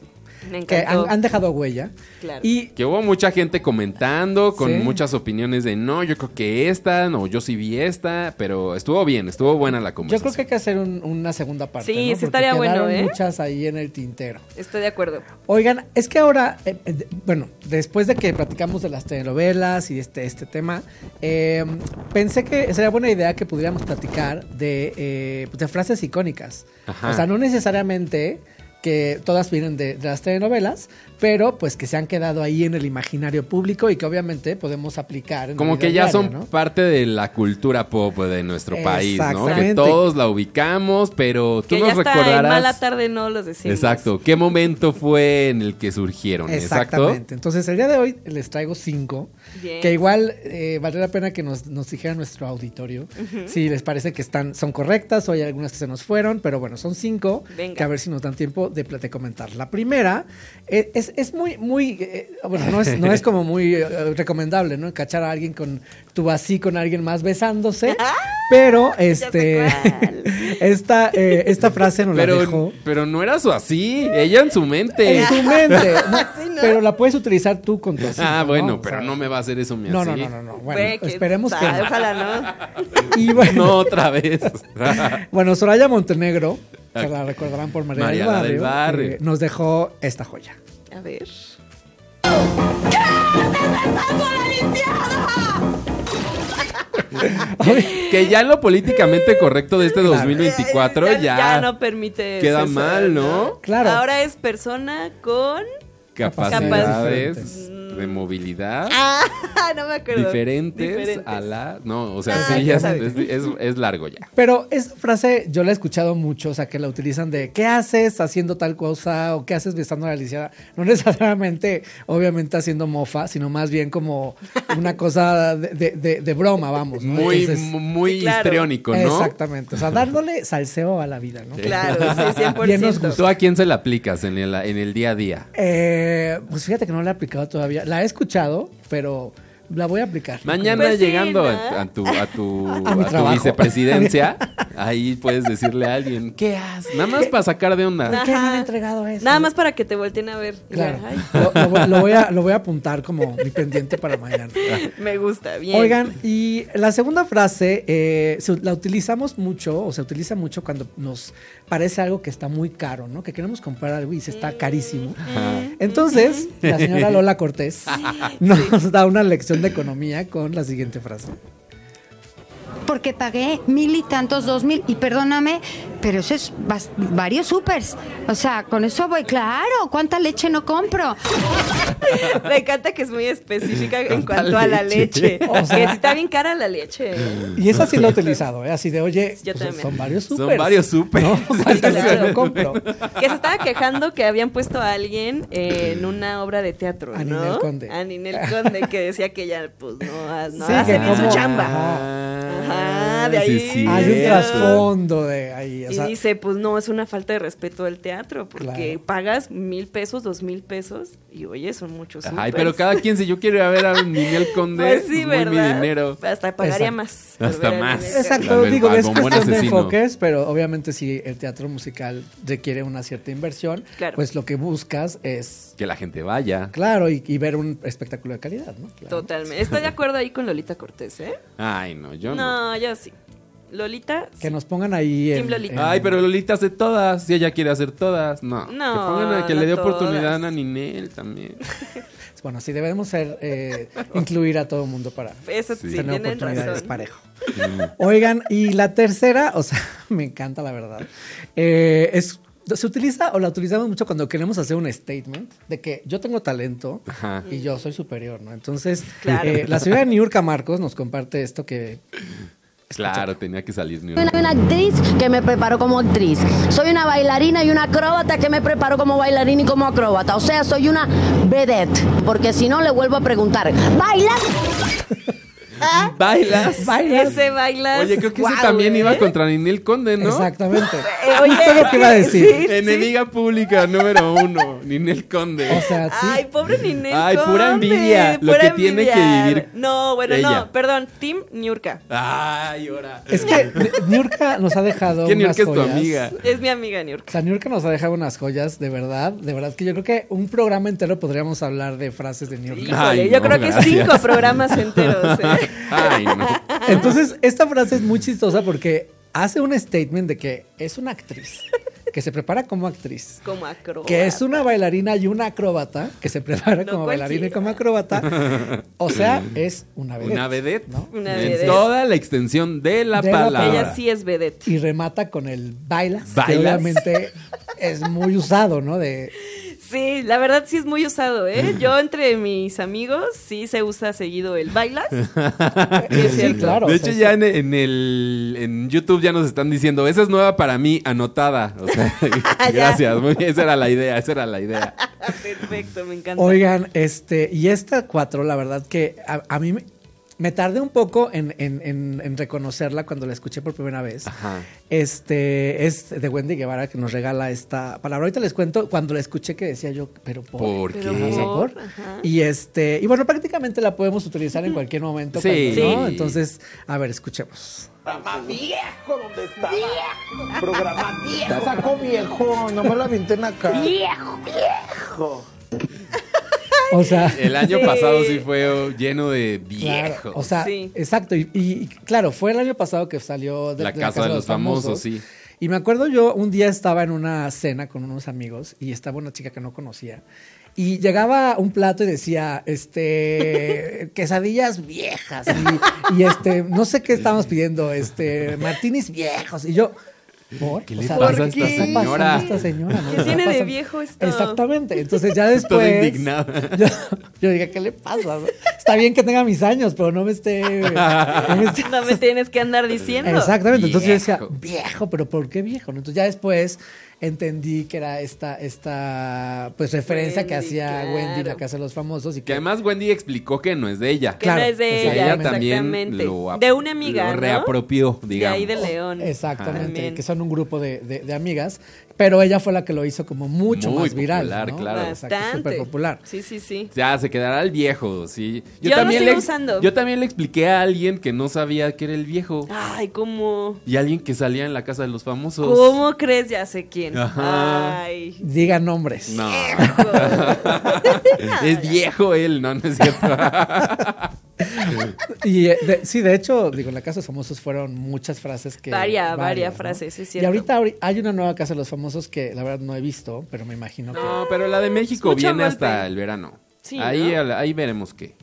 Me que han, han dejado huella. Claro. Y Que hubo mucha gente comentando con Sí. muchas opiniones de no, yo creo que esta, no, yo sí vi esta, pero estuvo bien, estuvo buena la yo conversación. creo que hay que hacer un- una segunda parte. Sí, ¿no? sí estaría bueno, ¿eh? muchas ahí en el tintero. Estoy de acuerdo. Oigan, es que ahora, eh, eh, bueno, después de que platicamos de las telenovelas y este, este tema, eh, pensé que sería buena idea que pudiéramos platicar de, eh, pues, de frases icónicas. Ajá. O sea, no necesariamente que todas vienen de, de las telenovelas, pero pues que se han quedado ahí en el imaginario público y que obviamente podemos aplicar. En Como que ya diaria, son ¿no? parte de la cultura pop de nuestro país, ¿no? Que todos la ubicamos, pero tú que nos ya está en recordarás. mala tarde no los decimos. Exacto. ¿Qué momento fue en el que surgieron? Exacto. Exactamente. Entonces, el día de hoy les traigo cinco. Bien. Que igual eh, valdría la pena que nos, nos dijera nuestro auditorio si les parece que están, son correctas o hay algunas que se nos fueron. Pero bueno, son cinco. Venga. Que a ver si nos dan tiempo de, de comentar. La primera eh, es, es muy, muy. eh, bueno, no es, no es como muy eh, recomendable, ¿no? Cachar a alguien con. Tú así con alguien más besándose. Pero este. esta, eh, esta frase nos la Pero, dejó. pero no era su así, ella en su mente. En su mente. No, Sí, ¿no? Pero la puedes utilizar tú con tu así, Ah, ¿no? bueno, O pero sea, no me va a hacer eso mi No, así. no, no, no, no. Bueno, esperemos que Ah. Ojalá no. Y bueno, No otra vez. bueno, Soraya Montenegro, que la recordarán por María, María del Barrio, del Barrio. nos dejó esta joya. A ver. que ya en lo políticamente correcto de este 2024 ya, ya no permite queda eso, mal, ¿no? Claro. Ahora es persona con capacidades Capacidades. de movilidad ah, no me acuerdo diferentes, Diferentes. a la no o sea Ah, sí ya es, es- largo ya Pero esa frase yo la he escuchado mucho, o sea, que la utilizan de ¿qué haces haciendo tal cosa? o ¿qué haces besando a la lisiada? No necesariamente, obviamente, haciendo mofa, sino más bien como una cosa de, de- de- de broma, vamos. ¿no? muy Entonces, muy Sí, claro. histriónico no Exactamente, o sea, dándole salseo a la vida, ¿no? claro sí 100% Bien nos gustó. tú a quién se la aplicas en el en el día a día Eh, pues fíjate que no la he aplicado todavía. La he escuchado, pero la voy a aplicar. Mañana Pues sí, llegando ¿no? a, a tu a tu, A tu vicepresidencia, ahí puedes decirle a alguien, ¿qué haces? Nada más para sacar de onda. ¿Por qué le he entregado eso? nada más para que te volteen a ver Claro. Lo, lo voy- lo voy a, lo voy a apuntar como mi pendiente para mañana. me gusta bien Oigan, y la segunda frase eh, se- la utilizamos mucho, o se utiliza mucho cuando nos parece algo que está muy caro, ¿no? Que queremos comprar algo y se está carísimo. Entonces, la señora Lola Cortés nos da una lección de economía con la siguiente frase. porque pagué mil y tantos, dos mil, y perdóname, pero eso es varios supers. O sea, con eso voy, claro, ¿cuánta leche no compro? me encanta que es muy específica en cuanto a la leche. leche O sea- que está bien cara la leche Y esa sí la he utilizado, ¿eh? Así de, oye, Yo pues, también. son varios Son supers. varios supers. ¿No? ¿Cuántas claro. leches no compro? que se estaba quejando que habían puesto a alguien en una obra de teatro, A ¿no? Ninel Conde. A Ninel Conde, que decía que ella, pues, no, ha- no Sí, hace bien su chamba. Ajá, de ahí. sí, Hay un trasfondo de ahí. O Y dice, pues no, es una falta de respeto al teatro, porque Claro. pagas mil pesos, dos mil pesos, y oye, son muchos Ay, supers. pero cada quien, si yo quiero ir a ver a Miguel Conde, Pues sí, pues, muy mi dinero. Hasta pagaría Exacto. más. Hasta más. Exacto, digo, es cuestión de enfoques, pero obviamente si el teatro musical requiere una cierta inversión, Claro. pues lo que buscas es, Que la gente vaya. claro, y, y ver un espectáculo de calidad, ¿no? Claro. Totalmente. Estoy de acuerdo ahí con Lolita Cortés, ¿eh? Ay, no, yo no. No, yo sí. Lolita. Que sí. nos pongan ahí Team en, Lolita. en- Ay, pero Lolita hace todas. Si ella quiere hacer todas, no. No, que pongan a que no le dé oportunidad a Ninel también. Bueno, sí, debemos ser, eh, incluir a todo el mundo para Eso sí, Sí. tener tienen oportunidades razón. parejo. Oigan, y la tercera, o sea, me encanta la verdad, eh, es... Se utiliza o la utilizamos mucho cuando queremos hacer un statement de que yo tengo talento Ajá. y yo soy superior, ¿no? Entonces, Claro. eh, la señora Niurka Marcos nos comparte esto que Claro, tenía que salir Soy una actriz que me preparo como actriz. Soy una bailarina y una acróbata que me preparo como bailarina y como acróbata. O sea, soy una vedette. Porque si no, le vuelvo a preguntar, ¿bailas? ¿Bailas? Bailas. Ese bailas. Oye, creo que ese Guau, también ¿eh? iba contra Ninel Conde, ¿no? Exactamente. Eh, oye, Justo lo que iba a decir. sí, sí. Enemiga pública número uno, Ninel Conde. O sea, sí. Ay, pobre Ninel Ay, pura envidia, lo que tiene que vivir No, bueno, ella. no, perdón, Team Niurka. Ay, ahora. Es que Niurka nos ha dejado ¿Qué unas Niurka es tu amiga? Es mi amiga O Niurka. sea, Niurka nos ha dejado unas joyas, de verdad, de verdad que yo creo que un programa entero podríamos hablar de frases de Niurka. Ay, yo no, creo que cinco programas enteros. ¿eh? Ay, no. Entonces, esta frase es muy chistosa porque hace un statement de que es una actriz, que se prepara como actriz, Como acróbata. que es una bailarina y una acróbata, que se prepara No como bailarina y como acróbata. O sea, es una vedette. Una vedette. ¿no? Una En vedette. toda la extensión de la De la palabra. Ella sí es vedette. Y remata con el bailas, que obviamente es muy usado, ¿no? De, Sí, la verdad sí es muy usado, ¿eh? Yo entre mis amigos sí se usa seguido el bailas. Sí, claro. De o hecho, sea, ya en, en el en YouTube ya nos están diciendo, esa es nueva para mí, anotada. O sea, gracias. Muy bien, esa era la idea, esa era la idea. Perfecto, me encanta. Oigan, este, y esta cuatro, la verdad que a, a mí me, me tardé un poco en, en- en- en reconocerla cuando la escuché por primera vez. Ajá. Este, es de Wendy Guevara que nos regala esta palabra. Ahorita les cuento cuando la escuché que decía yo, pero por. ¿Por Pero qué? Ajá, o sea, por, por. ajá. Y este, y bueno, prácticamente la podemos utilizar en cualquier momento. Sí. cuando- ¿no? Sí. Entonces, a ver, escuchemos. Ya sacó viejo, no me lo avienten en la cara. O sea, El año Sí. pasado sí fue lleno de Claro, viejos. o sea, Sí. exacto. Y, y, claro, fue el año pasado que salió de La Casa de los Famosos, sí. Y me acuerdo yo, un día estaba en una cena con unos amigos y estaba una chica que no conocía. Y llegaba un plato y decía, este, quesadillas viejas. Y, y, este, no sé qué estábamos pidiendo, este, martinis viejos. Y yo, ¿por? ¿Qué le pasa a esta ¿qué está señora? esta señora? ¿no? ¿Qué tiene de viejo esto? Exactamente. Entonces ya después. Toda indignada. Yo, yo dije, ¿qué le pasa? Está bien que tenga mis años, pero no me esté. no me esté- No me tienes que andar diciendo. Exactamente. Entonces yo decía, viejo, pero ¿por qué viejo? Entonces ya después entendí que era esta, esta pues referencia que hacía claro. Wendy en la casa de los famosos y Que que además Wendy explicó que no es de ella. Que Claro, no es de ella, ella también lo de una amiga, lo ¿no? reapropió, De digamos. ahí de León. Exactamente, que son un grupo de, de- de amigas, pero ella fue la que lo hizo como mucho Muy más viral. popular, ¿no? claro. O sea, Bastante. súper popular. Sí, sí, sí. Ya, se quedará el viejo, sí. Yo lo sigo le, usando. Yo también le expliqué a alguien que no sabía que era el viejo. Ay, ¿cómo? Y alguien que salía en la casa de los famosos. ¿Cómo crees? Ya sé quién. Ajá. Ay. Digan nombres. No. es viejo él, no, no es cierto. Y eh, de- sí, de hecho, digo, en la Casa de los Famosos fueron muchas frases que... Varia- varias ¿no? frases, es Y cierto. ahorita ahori- hay una nueva Casa de los Famosos que la verdad no he visto, pero me imagino que... no, pero la de México viene golpe. hasta el verano. Sí, ahí, ¿no? al- ahí veremos qué.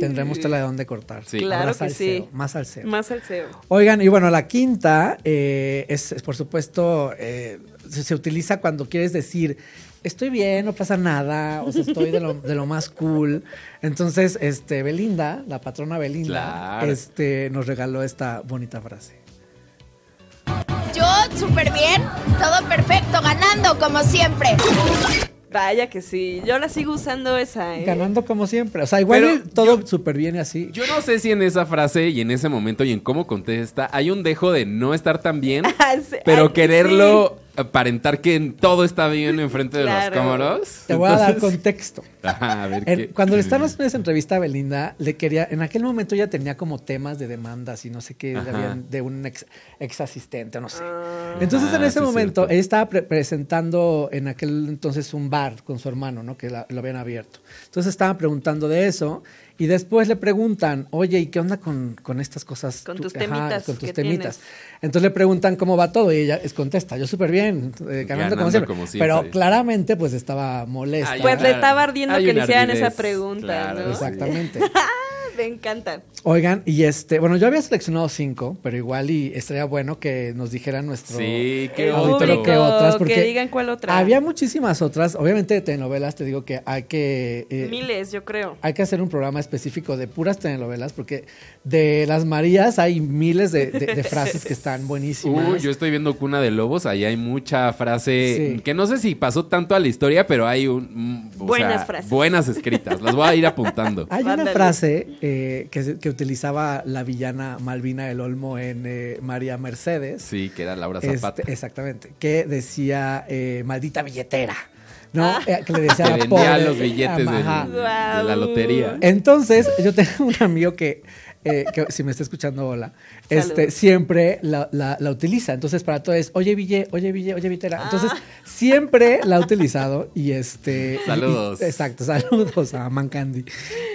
Tendremos tela de dónde cortar. Sí. Claro Habrá que salseo, sí. Más salseo. Más al CEO. Oigan, y bueno, la quinta eh, es, es, por supuesto, eh, se, se utiliza cuando quieres decir, estoy bien, no pasa nada, o sea, estoy de lo, de lo más cool. Entonces, este, Belinda, la patrona Belinda, Claro. este, nos regaló esta bonita frase. Yo súper bien, todo perfecto, ganando como siempre. Vaya que sí. Yo la sigo usando esa, ¿eh? Ganando como siempre. O sea, igual Pero todo súper bien y así. Yo no sé si en esa frase y en ese momento y en cómo contesta hay un dejo de no estar tan bien, Sí, pero ay, quererlo aparentar que en- todo está bien enfrente de Claro. los cámaras. Te voy a dar contexto. Ajá, a ver En- qué. cuando le estaban haciendo esa entrevista a Belinda, le quería, en aquel momento ya tenía como temas de demandas y no sé qué, habían- de un ex, ex asistente, no sé. Ah. Entonces en Ah, ese sí, momento, cierto. ella estaba pre- presentando en aquel entonces un bar con su hermano, ¿no? Que la- lo habían abierto. Entonces estaban preguntando de eso y después le preguntan, oye, ¿y qué onda con, con estas cosas? Con tus ajá, temitas con tus temitas. tienes. Entonces le preguntan cómo va todo y ella es contesta, yo súper bien, eh, ganando, Ganando como, siempre. como siempre. Pero claramente pues estaba molesta. Ay, Pues le estaba ardiendo hay que le hicieran esa pregunta, claro, ¿no? sí. Exactamente. Me encanta. Oigan, y este, bueno, yo había seleccionado cinco, pero igual y estaría bueno que nos dijeran nuestro Sí, qué otras, porque que digan cuál otra. había muchísimas otras. Obviamente de telenovelas te digo que hay que eh, Miles, yo creo. hay que hacer un programa específico de puras telenovelas, porque de las Marías hay miles de, de- de frases que están buenísimas. Uy, yo estoy viendo Cuna de Lobos, ahí hay mucha frase Sí. que no sé si pasó tanto a la historia, pero hay un, mm, Buenas sea, frases. buenas escritas. Las voy a ir apuntando. Hay una frase eh, que, utilizaba la villana Malvina del Olmo en eh, María Mercedes. Sí, que era Laura Este, Zapata. exactamente. Que decía eh, maldita billetera. ¿No? Ah. Eh, que le decía que a la vendía los billetes de la lotería. Entonces, yo tengo un amigo que, eh, que si me está escuchando, hola, este, siempre la, la- la utiliza. Entonces, para todo es, oye, Ville, oye, Ville, oye, Vitera. Entonces, Ah. siempre la ha utilizado y este... Saludos. y- exacto, saludos a Man Candy.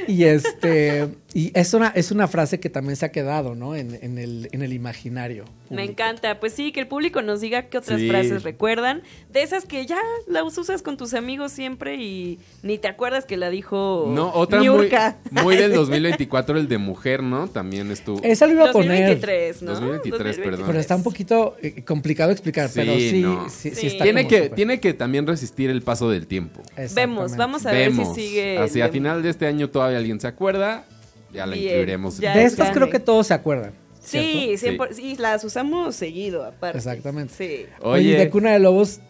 Y este... Y es una, es una frase que también se ha quedado, ¿no? En, en el, en el imaginario. Me encanta. Pues sí, que el público nos diga qué otras Sí. frases recuerdan. De esas que ya las usas con tus amigos siempre y ni te acuerdas que la dijo No, otra muy, muy del 2024, el de mujer, ¿no? También estuvo. Esa lo iba a poner. 2023, ¿no? 2023, perdón. Pero está un poquito eh, complicado explicar, pero sí, no. sí, sí Sí. está tiene como que, súper. tiene que también resistir el paso del tiempo. Vemos, vamos a Vemos. ver si sigue. Hacia el- final de este año todavía alguien se acuerda. Ya la Bien, incluiremos. ya De es estas creo que todos se acuerdan. Sí. 100%, sí, las usamos seguido, aparte. Exactamente. Sí. Oye, Oye, de Cuna de Lobos,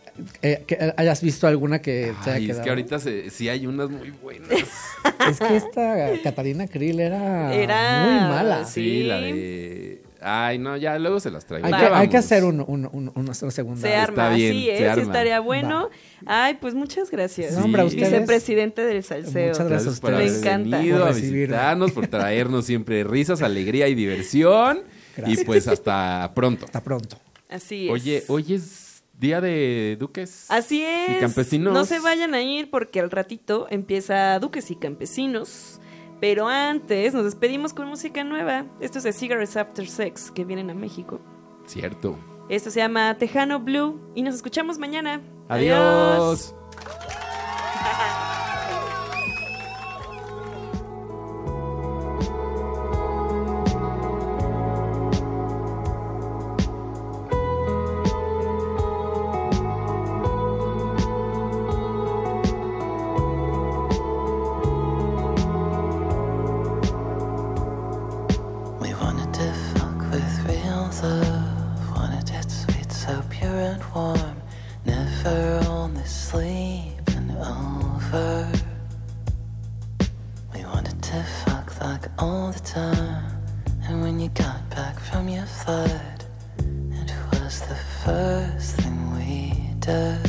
eh, que hayas visto alguna que te haya ay, es quedado. que ahorita se- sí hay unas muy buenas. Es que esta Catalina Krill era, Era- muy mala. sí. Sí, la de. Ay, no, ya luego se las traigo. Hay, que, hay que hacer un, un- un- una, una segunda. Se arma, bien, así se es, arma. estaría bueno. Ay, pues muchas gracias. No, hombre, a Sí. ustedes. Vicepresidente del salseo. Muchas Gracias por Me haber encanta. venido Por a visitarnos, por traernos siempre risas, alegría y diversión. Gracias. Y pues hasta pronto. Hasta pronto. Así es. Oye, hoy es día de duques. Así es. Y campesinos. No se vayan a ir porque al ratito empieza Duques y Campesinos. Pero antes nos despedimos con música nueva. Esto es de Cigarettes After Sex que vienen a México. Cierto. Esto se llama Tejano Blue y nos escuchamos mañana. Adiós. We flight, it was the first thing we did.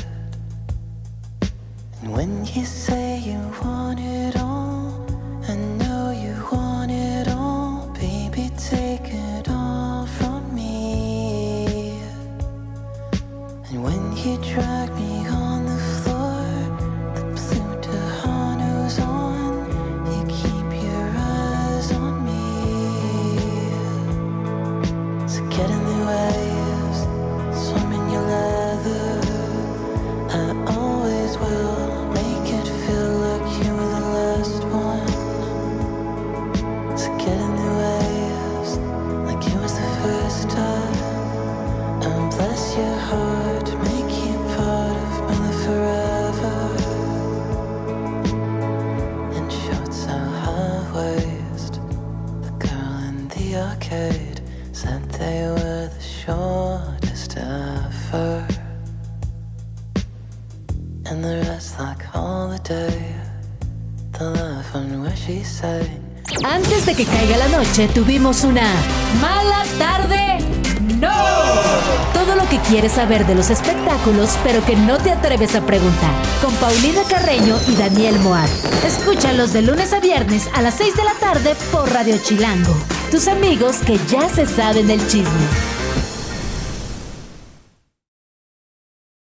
Tuvimos una mala tarde. ¡No! Todo lo que quieres saber de los espectáculos, pero que no te atreves a preguntar. Con Paulina Carreño y Daniel Moat. Escúchalos de lunes a viernes a las 6 de la tarde por Radio Chilango. Tus amigos que ya se saben del chisme.